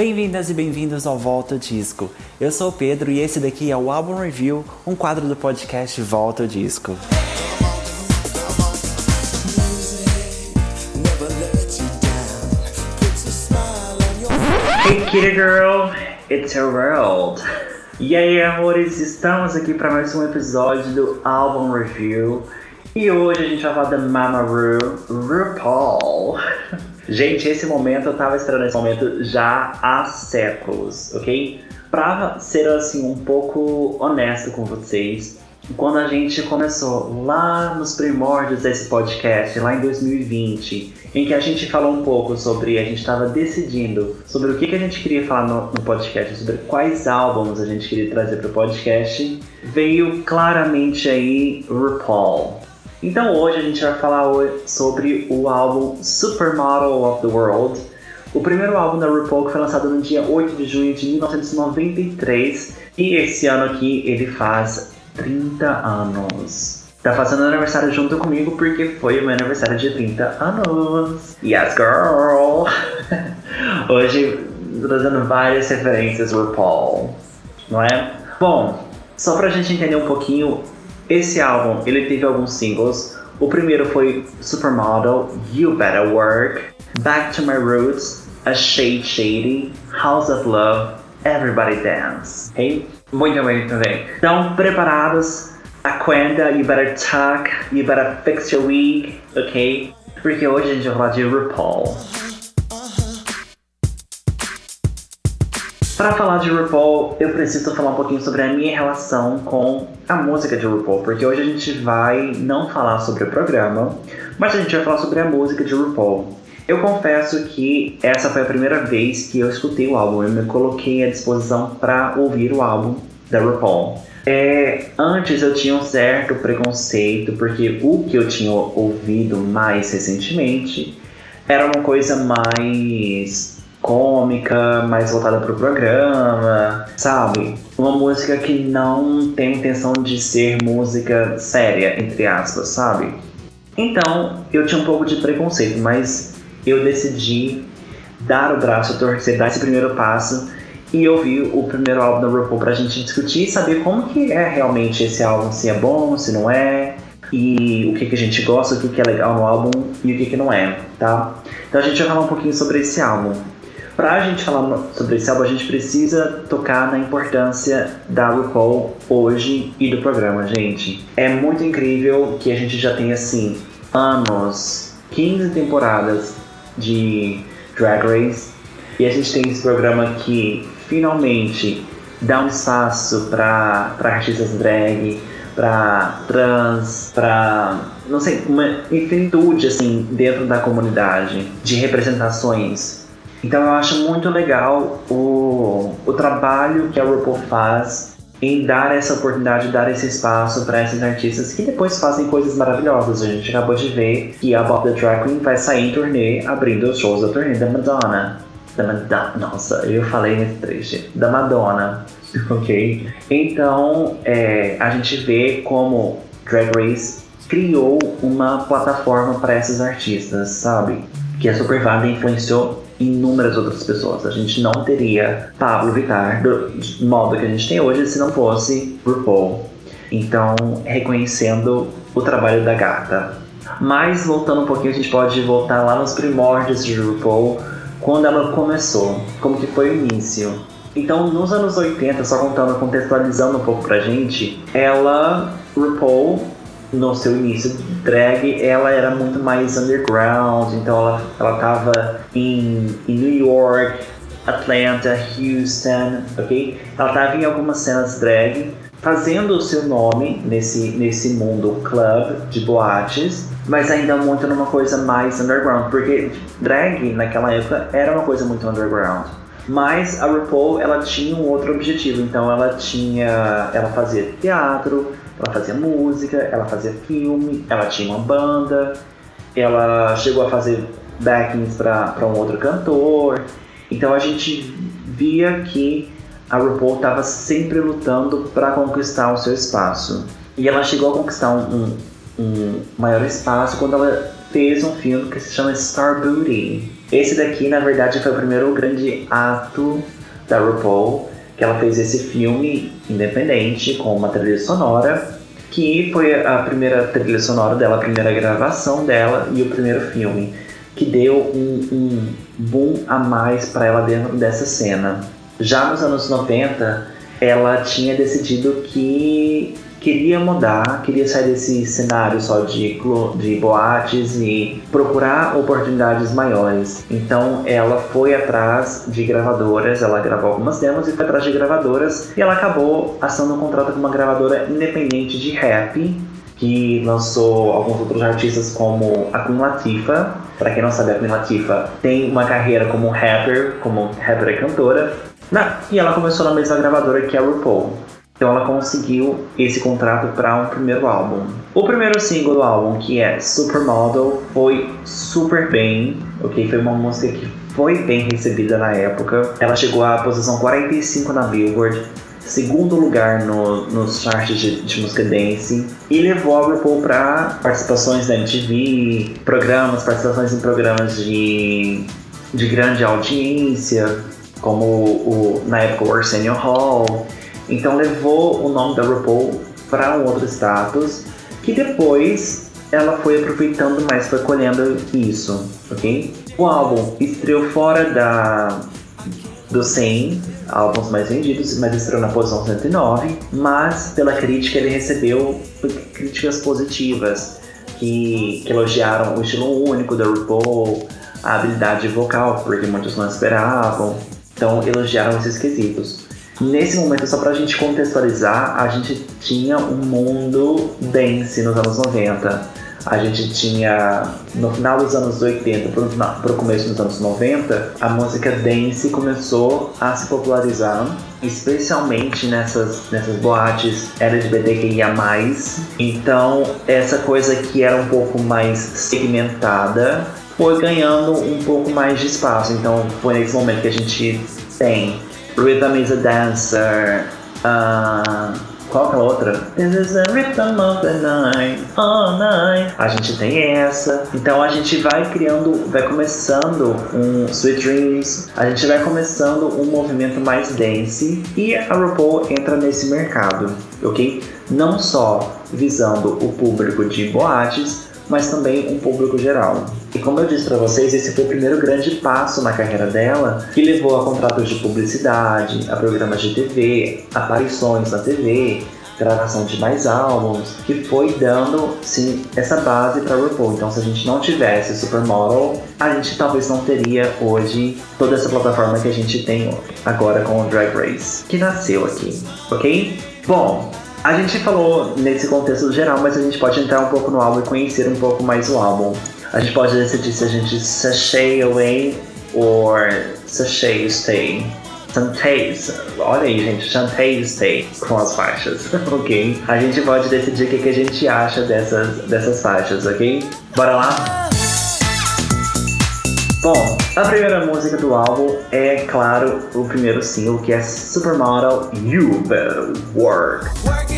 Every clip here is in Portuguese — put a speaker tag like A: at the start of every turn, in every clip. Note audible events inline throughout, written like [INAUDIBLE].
A: Bem-vindas e bem-vindos ao Volta Disco. Eu sou o Pedro e esse daqui é o Album Review, um quadro do podcast Volta Disco. Hey kitty girl, it's your world. E aí, amores, estamos aqui para mais um episódio do Album Review. E hoje a gente vai falar da Mama Ru, RuPaul. Gente, esse momento eu tava esperando esse momento já há séculos, ok? Pra ser assim um pouco honesto com vocês, quando a gente começou lá nos primórdios desse podcast, lá em 2020, em que a gente falou um pouco sobre, a gente estava decidindo sobre o que, que a gente queria falar no, no podcast, sobre quais álbuns a gente queria trazer para o podcast, veio claramente aí RuPaul. Então hoje a gente vai falar sobre o álbum Supermodel of the World, o primeiro álbum da RuPaul que foi lançado no dia 8 de junho de 1993 e esse ano aqui ele faz 30 anos. Tá fazendo aniversário junto comigo porque foi o meu aniversário de 30 anos. Yes, girl! [LAUGHS] Hoje trazendo várias referências RuPaul, não é? Bom, só pra gente entender um pouquinho esse álbum, ele teve alguns singles. O primeiro foi Supermodel, You Better Work, Back to My Roots, A Shade Shady, House of Love, Everybody Dance. Ok? Muito bem, muito bem. Então, preparados? Aquenda, you better tuck, you better fix your wig, ok? Porque hoje a gente vai falar de RuPaul. Para falar de RuPaul, eu preciso falar um pouquinho sobre a minha relação com a música de RuPaul, porque hoje a gente vai não falar sobre o programa, mas a gente vai falar sobre a música de RuPaul. Eu confesso que essa foi a primeira vez que eu escutei o álbum, eu me coloquei à disposição para ouvir o álbum da RuPaul. É, antes eu tinha um certo preconceito, porque o que eu tinha ouvido mais recentemente era uma coisa mais cômica, mais voltada para o programa, sabe? Uma música que não tem intenção de ser música séria, entre aspas, sabe? Então, eu tinha um pouco de preconceito, mas eu decidi dar o braço a torcer, dar esse primeiro passo e ouvir o primeiro álbum da RuPaul pra gente discutir e saber como que é realmente esse álbum, se é bom, se não é, e o que, que a gente gosta, o que, que é legal no álbum e o que, que não é, tá? Então a gente vai falar um pouquinho sobre esse álbum. Pra gente falar sobre esse álbum, a gente precisa tocar na importância da RuPaul hoje e do programa, gente. É muito incrível que a gente já tenha, assim, anos, 15 temporadas de Drag Race, e a gente tem esse programa que finalmente dá um espaço para artistas drag, para trans, para não sei, uma infinitude assim dentro da comunidade de representações então eu acho muito legal o, o trabalho que a RuPaul faz em dar essa oportunidade, dar esse espaço para esses artistas que depois fazem coisas maravilhosas. A gente acabou de ver que a Bob the Drag Queen vai sair em turnê abrindo os shows da turnê da Madonna. Da Madonna, nossa, eu falei nesse trecho. Da Madonna, [LAUGHS] ok? Então é, a gente vê como Drag Race criou uma plataforma para esses artistas, sabe? Que a Supervada influenciou inúmeras outras pessoas. A gente não teria Pablo Vittar do modo que a gente tem hoje se não fosse RuPaul. Então, reconhecendo o trabalho da gata. Mas, voltando um pouquinho, a gente pode voltar lá nos primórdios de RuPaul, quando ela começou, como que foi o início. Então, nos anos 80, só contando, contextualizando um pouco pra gente, ela, RuPaul, no seu início drag, ela era muito mais underground, então ela, ela tava em, em New York, Atlanta, Houston, ok? Ela tava em algumas cenas drag, fazendo o seu nome nesse, nesse mundo club de boates, mas ainda muito numa coisa mais underground, porque drag naquela época era uma coisa muito underground. Mas a RuPaul ela tinha um outro objetivo, então ela tinha, ela fazia teatro, ela fazia música, ela fazia filme, ela tinha uma banda, ela chegou a fazer backings para um outro cantor. Então a gente via que a RuPaul estava sempre lutando para conquistar o seu espaço. E ela chegou a conquistar um, um, um, maior espaço quando ela fez um filme que se chama Star Booty. Esse daqui, na verdade, foi o primeiro grande ato da RuPaul, que ela fez esse filme independente com uma trilha sonora, que foi a primeira trilha sonora dela, a primeira gravação dela e o primeiro filme, que deu um, um boom a mais para ela dentro dessa cena. Já nos anos 90, ela tinha decidido que queria mudar, queria sair desse cenário só de, de boates e procurar oportunidades maiores. Então ela foi atrás de gravadoras, ela gravou algumas demos e foi atrás de gravadoras e ela acabou assinando um contrato com uma gravadora independente de rap que lançou alguns outros artistas como a Queen Latifah. Para quem não sabe, a Queen Latifah tem uma carreira como rapper, como rapper e cantora. e ela começou na mesma gravadora que a RuPaul. Então ela conseguiu esse contrato para um primeiro álbum. O primeiro single do álbum, que é Supermodel, foi super bem, ok? Foi uma música que foi bem recebida na época. Ela chegou à posição 45 na Billboard, segundo lugar no, nos charts de, de, música dance e levou a RuPaul para participações da MTV, programas, participações em programas de, de grande audiência, como o, na época o Arsenio Hall então levou o nome da RuPaul para um outro status, que depois ela foi aproveitando mais, foi colhendo isso, ok? O álbum estreou fora da dos 100 álbuns mais vendidos, mas estreou na posição 109, mas pela crítica ele recebeu críticas positivas, que, que elogiaram o estilo único da RuPaul, a habilidade vocal, porque muitos não esperavam, então elogiaram esses quesitos. Nesse momento, só pra gente contextualizar, a gente tinha um mundo dance nos anos 90. A gente tinha, no final dos anos 80 para o começo dos anos 90, a música dance começou a se popularizar, especialmente nessas, nessas boates LGBTQIA+. Então, essa coisa que era um pouco mais segmentada foi ganhando um pouco mais de espaço. Então, foi nesse momento que a gente tem Rhythm is a Dancer. Uh, qual que é a outra? This is the rhythm of the night, all night. A gente tem essa. Então a gente vai criando, vai começando um Sweet Dreams. A gente vai começando um movimento mais dance. E a RuPaul entra nesse mercado, ok? Não só visando o público de boates, mas também um público geral. E como eu disse para vocês, esse foi o primeiro grande passo na carreira dela, que levou a contratos de publicidade, a programas de TV, aparições na TV, gravação de mais álbuns, que foi dando sim essa base para RuPaul. Então, se a gente não tivesse Supermodel, a gente talvez não teria hoje toda essa plataforma que a gente tem agora com o Drag Race, que nasceu aqui, ok? Bom, a gente falou nesse contexto geral, mas a gente pode entrar um pouco no álbum e conhecer um pouco mais o álbum. A gente pode decidir se a gente sashay away ou sashay stay. Chantay, olha aí, gente, Chantay Stay com as faixas, [LAUGHS] ok? A gente pode decidir o que, que a gente acha dessas, dessas faixas, ok? Bora lá? Bom, a primeira música do álbum é, claro, o primeiro single que é Supermodel You Better Work.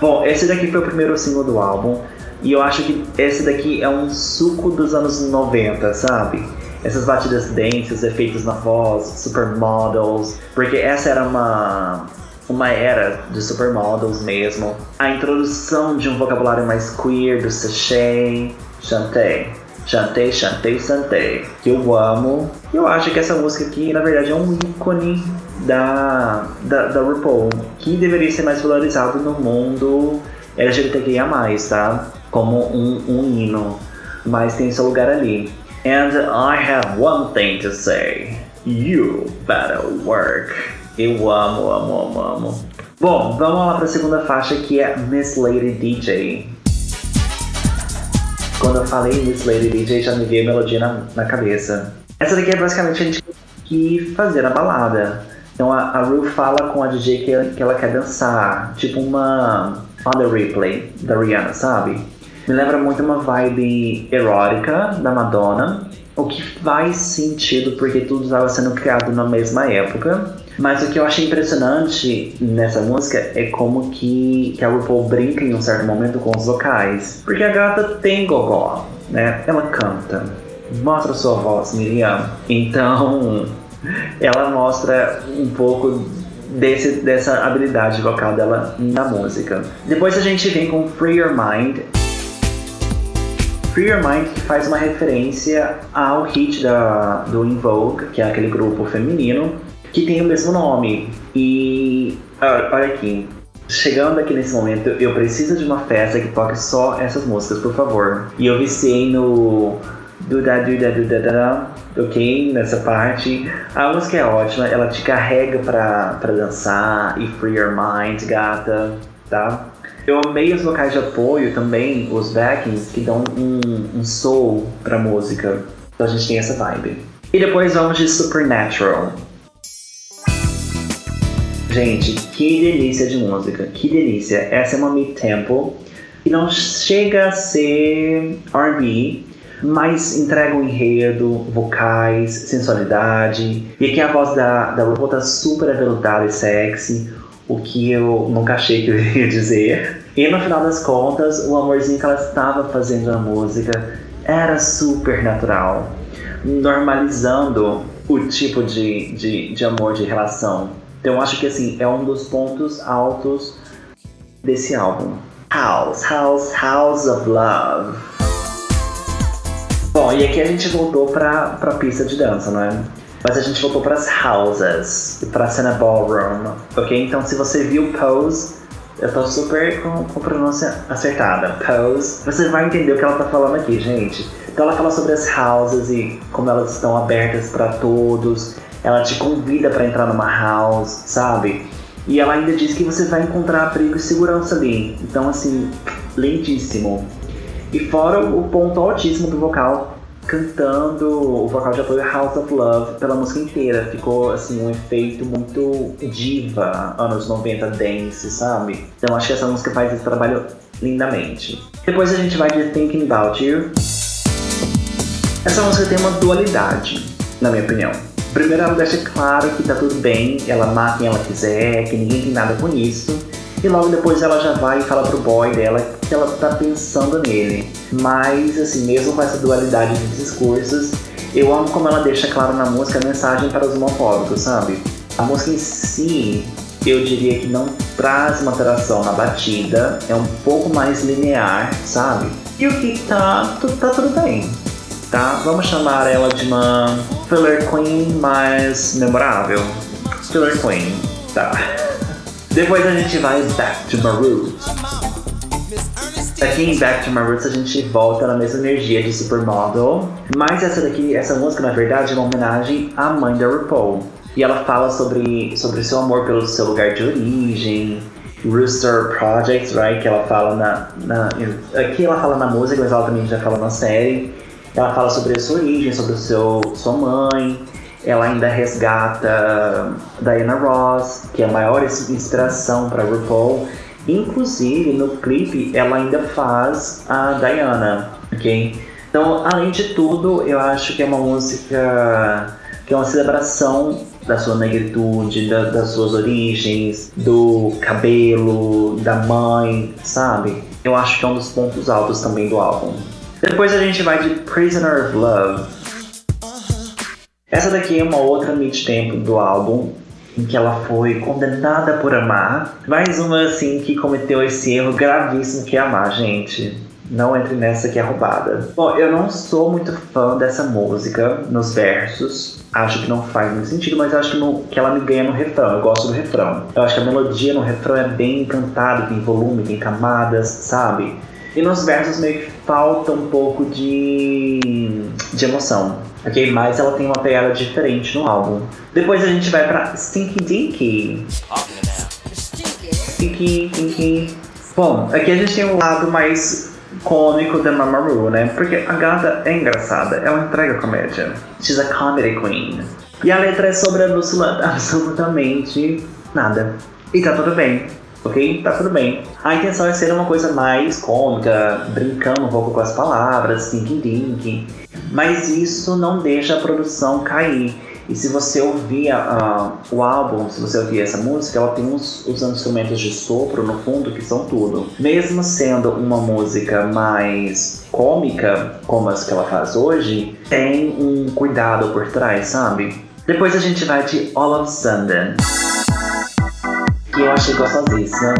A: Bom, esse daqui foi o primeiro single do álbum e eu acho que esse daqui é um suco dos anos 90, sabe? Essas batidas densas, efeitos na voz, supermodels, porque essa era uma uma era de supermodels mesmo. A introdução de um vocabulário mais queer do sachet, chantei Chantei, chantei, chantei. Que eu amo. Eu acho que essa música aqui, na verdade, é um ícone da, da, da RuPaul. Que deveria ser mais valorizado no mundo LGBTQIA+, tá? Como um, um hino. Mas tem seu lugar ali. And I have one thing to say. You better work. Eu amo, amo, amo, amo. Bom, vamos lá para a segunda faixa que é Miss Lady DJ. Quando eu falei Miss Lady DJ, já me veio a melodia na, na cabeça. Essa daqui é basicamente a gente que fazer a balada. Então a, a Ru fala com a DJ que, que ela quer dançar, tipo uma Father Replay da Rihanna, sabe? Me lembra muito uma vibe erótica da Madonna, o que faz sentido porque tudo estava sendo criado na mesma época. Mas o que eu achei impressionante nessa música é como que, que a RuPaul brinca em um certo momento com os vocais. Porque a gata tem gogó, né? Ela canta. Mostra sua voz, Miriam. Então, ela mostra um pouco desse, dessa habilidade vocal dela na música. Depois a gente vem com Free Your Mind. Free Your Mind que faz uma referência ao hit da, do Invoke, que é aquele grupo feminino, que tem o mesmo nome. E olha aqui, chegando aqui nesse momento, eu preciso de uma festa que toque só essas músicas, por favor. E eu viciei no Duda Duda Duda Duda, ok? Nessa parte. A música é ótima, ela te carrega pra, pra dançar e free your mind, gata, tá? Eu amei os vocais de apoio também, os backings, que dão um, um soul pra música. Então a gente tem essa vibe. E depois vamos de Supernatural. Gente, que delícia de música, que delícia. Essa é uma mid-tempo que não chega a ser R&B, mas entrega um enredo, vocais, sensualidade. E aqui a voz da, da RuPaul tá super aveludada e sexy, o que eu nunca achei que eu [LAUGHS] iria dizer. E no final das contas, o amorzinho que ela estava fazendo na música era super natural, normalizando o tipo de, de, de amor, de relação. Então acho que assim, é um dos pontos altos desse álbum. House, House, House of Love. Bom, e aqui a gente voltou pra, pra pista de dança, não é? Mas a gente voltou para as houses, para a cena ballroom, ok? Então se você viu Pose, eu tô super com, com pronúncia acertada. Pose, você vai entender o que ela tá falando aqui, gente. Então ela fala sobre as houses e como elas estão abertas para todos. Ela te convida para entrar numa house, sabe? E ela ainda diz que você vai encontrar abrigo e segurança ali. Então, assim, lindíssimo. E fora o ponto altíssimo do vocal, cantando o vocal de apoio House of Love pela música inteira. Ficou assim um efeito muito diva, anos 90 dance, sabe? Então acho que essa música faz esse trabalho lindamente. Depois a gente vai de Thinking About You. Essa música tem uma dualidade, na minha opinião. Primeiro ela deixa claro que tá tudo bem, ela mata quem ela quiser, que ninguém tem nada com isso. E logo depois ela já vai e fala pro boy dela que ela tá pensando nele. Mas, assim, mesmo com essa dualidade de discursos, eu amo como ela deixa claro na música a mensagem para os homofóbicos, sabe? A música em si, eu diria que não traz uma alteração na batida, é um pouco mais linear, sabe? E o que tá, tá tudo bem, tá? Vamos chamar ela de uma filler queen mais memorável. Filler queen, tá? Depois a gente vai back to my roots. Aqui em Back to My Roots a gente volta na mesma energia de Supermodel, mas essa daqui, essa música na verdade é uma homenagem à mãe da RuPaul. E ela fala sobre, sobre seu amor pelo seu lugar de origem, Rooster Project, right? Que ela fala na, na. Aqui ela fala na música, mas ela também já fala na série. Ela fala sobre a sua origem, sobre o seu, sua mãe, ela ainda resgata Diana Ross, que é a maior inspiração para RuPaul. Inclusive, no clipe, ela ainda faz a Diana, ok? Então, além de tudo, eu acho que é uma música que é uma celebração da sua negritude, da, das suas origens, do cabelo, da mãe, sabe? Eu acho que é um dos pontos altos também do álbum. Depois a gente vai de Prisoner of Love, essa daqui é uma outra mid-tempo do álbum, em que ela foi condenada por amar. Mais uma, assim, que cometeu esse erro gravíssimo que é amar, gente. Não entre nessa que é roubada. Bom, eu não sou muito fã dessa música nos versos. Acho que não faz muito sentido, mas acho que, que ela me ganha no refrão. Eu gosto do refrão. Eu acho que a melodia no refrão é bem encantada, tem volume, tem camadas, sabe? E nos versos meio que falta um pouco de, de emoção ok? Mas ela tem uma pegada diferente no álbum. Depois a gente vai pra Stinky Dinky. Stinky Dinky. Bom, aqui a gente tem um lado mais cômico da Mamaru, né? Porque a gata é engraçada, ela entrega comédia. She's a comedy queen. E a letra é sobre absolutamente nada. E tá tudo bem ok? Tá tudo bem. A intenção é ser uma coisa mais cômica, brincando um pouco com as palavras, thinking, mas isso não deixa a produção cair. E se você ouvir uh, o álbum, se você ouvir essa música, ela tem os instrumentos de sopro no fundo que são tudo. Mesmo sendo uma música mais cômica, como as que ela faz hoje, tem um cuidado por trás, sabe? Depois a gente vai de All of Sudden, que eu achei gostosíssima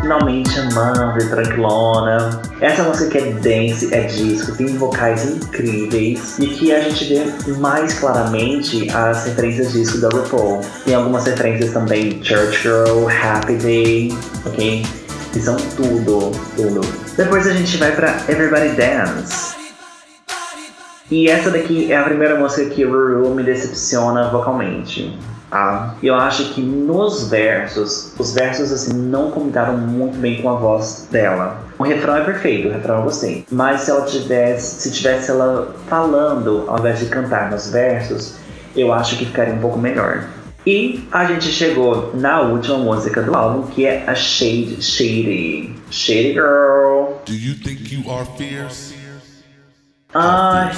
A: finalmente amando, tranquilona. Essa música que é dance, é disco, tem vocais incríveis e que a gente vê mais claramente as referências disco da RuPaul. Tem algumas referências também Church Girl, Happy Day, ok? Que são tudo, tudo. Depois a gente vai pra Everybody Dance. E essa daqui é a primeira música que Ruru me decepciona vocalmente. Tá? Eu acho que nos versos, os versos assim não combinaram muito bem com a voz dela. O refrão é perfeito, o refrão eu gostei. Mas se ela tivesse, se tivesse ela falando ao invés de cantar nos versos, eu acho que ficaria um pouco melhor. E a gente chegou na última música do álbum, que é a Shade Shady. Shady Girl. Do you think you are fierce? Ai,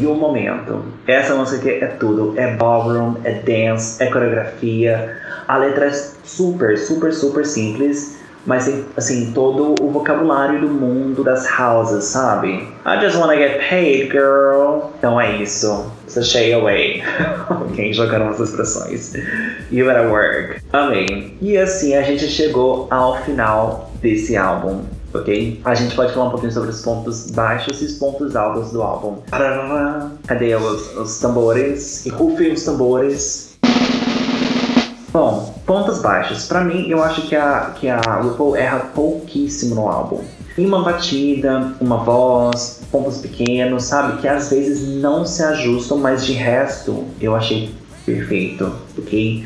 A: e o momento. Essa música aqui é tudo. É ballroom, é dance, é coreografia. A letra é super, super, super simples. Mas tem, assim, todo o vocabulário do mundo das houses, sabe? I just wanna get paid, girl. Então é isso. Sashay away. Quem jogaram as expressões? You better work. Amém. E assim a gente chegou ao final desse álbum ok? A gente pode falar um pouquinho sobre os pontos baixos e os pontos altos do álbum. Cadê os, os tambores? E rufem os tambores. Bom, pontos baixos. Para mim, eu acho que a, que a RuPaul erra pouquíssimo no álbum. Em uma batida, uma voz, pontos pequenos, sabe? Que às vezes não se ajustam, mas de resto eu achei perfeito,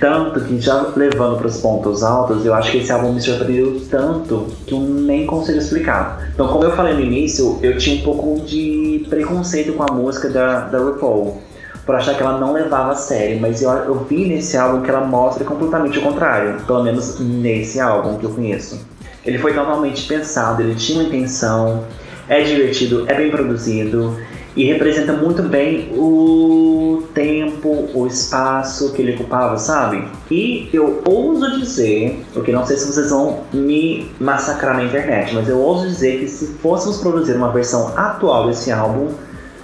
A: Tanto que já levando para os pontos altos, eu acho que esse álbum me surpreendeu tanto que eu nem consigo explicar. Então, como eu falei no início, eu tinha um pouco de preconceito com a música da, da RuPaul. Por achar que ela não levava a sério, mas eu, eu vi nesse álbum que ela mostra completamente o contrário, pelo menos nesse álbum que eu conheço. Ele foi totalmente pensado, ele tinha uma intenção, é divertido, é bem produzido, e representa muito bem o tempo, o espaço que ele ocupava, sabe? E eu ouso dizer, porque não sei se vocês vão me massacrar na internet, mas eu ouso dizer que se fôssemos produzir uma versão atual desse álbum,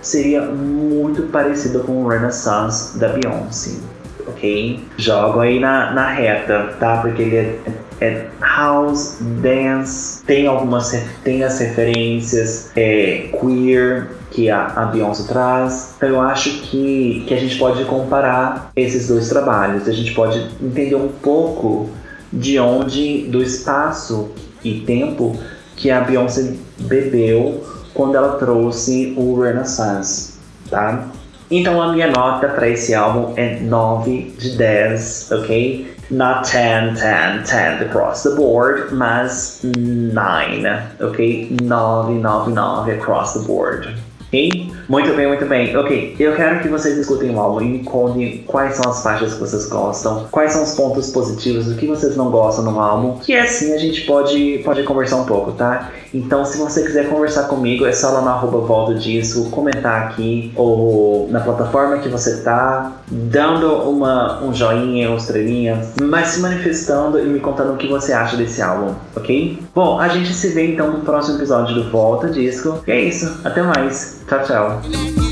A: seria muito parecido com o Renaissance da Beyoncé, ok? Jogo aí na, na reta, tá? Porque ele é, é house, dance, tem algumas tem as referências é, queer, que a, a Beyoncé traz. Então eu acho que, que a gente pode comparar esses dois trabalhos, a gente pode entender um pouco de onde, do espaço e tempo que a Beyoncé bebeu quando ela trouxe o Renaissance, tá? Então a minha nota para esse álbum é 9 de 10, ok? Not 10, 10, 10 across the board, mas 9, ok? 9, 9, 9 across the board. Ok? Muito bem, muito bem. Ok, eu quero que vocês escutem o álbum e me contem quais são as faixas que vocês gostam, quais são os pontos positivos, o que vocês não gostam no álbum, que assim a gente pode, pode conversar um pouco, tá? Então, se você quiser conversar comigo, é só lá no arroba volta disso, comentar aqui ou na plataforma que você tá, dando uma, um joinha, uma estrelinha, mas se manifestando e me contando o que você acha desse álbum, ok? Bom, a gente se vê então no próximo episódio do Volta Disco. E é isso, até mais. Tchau, tchau.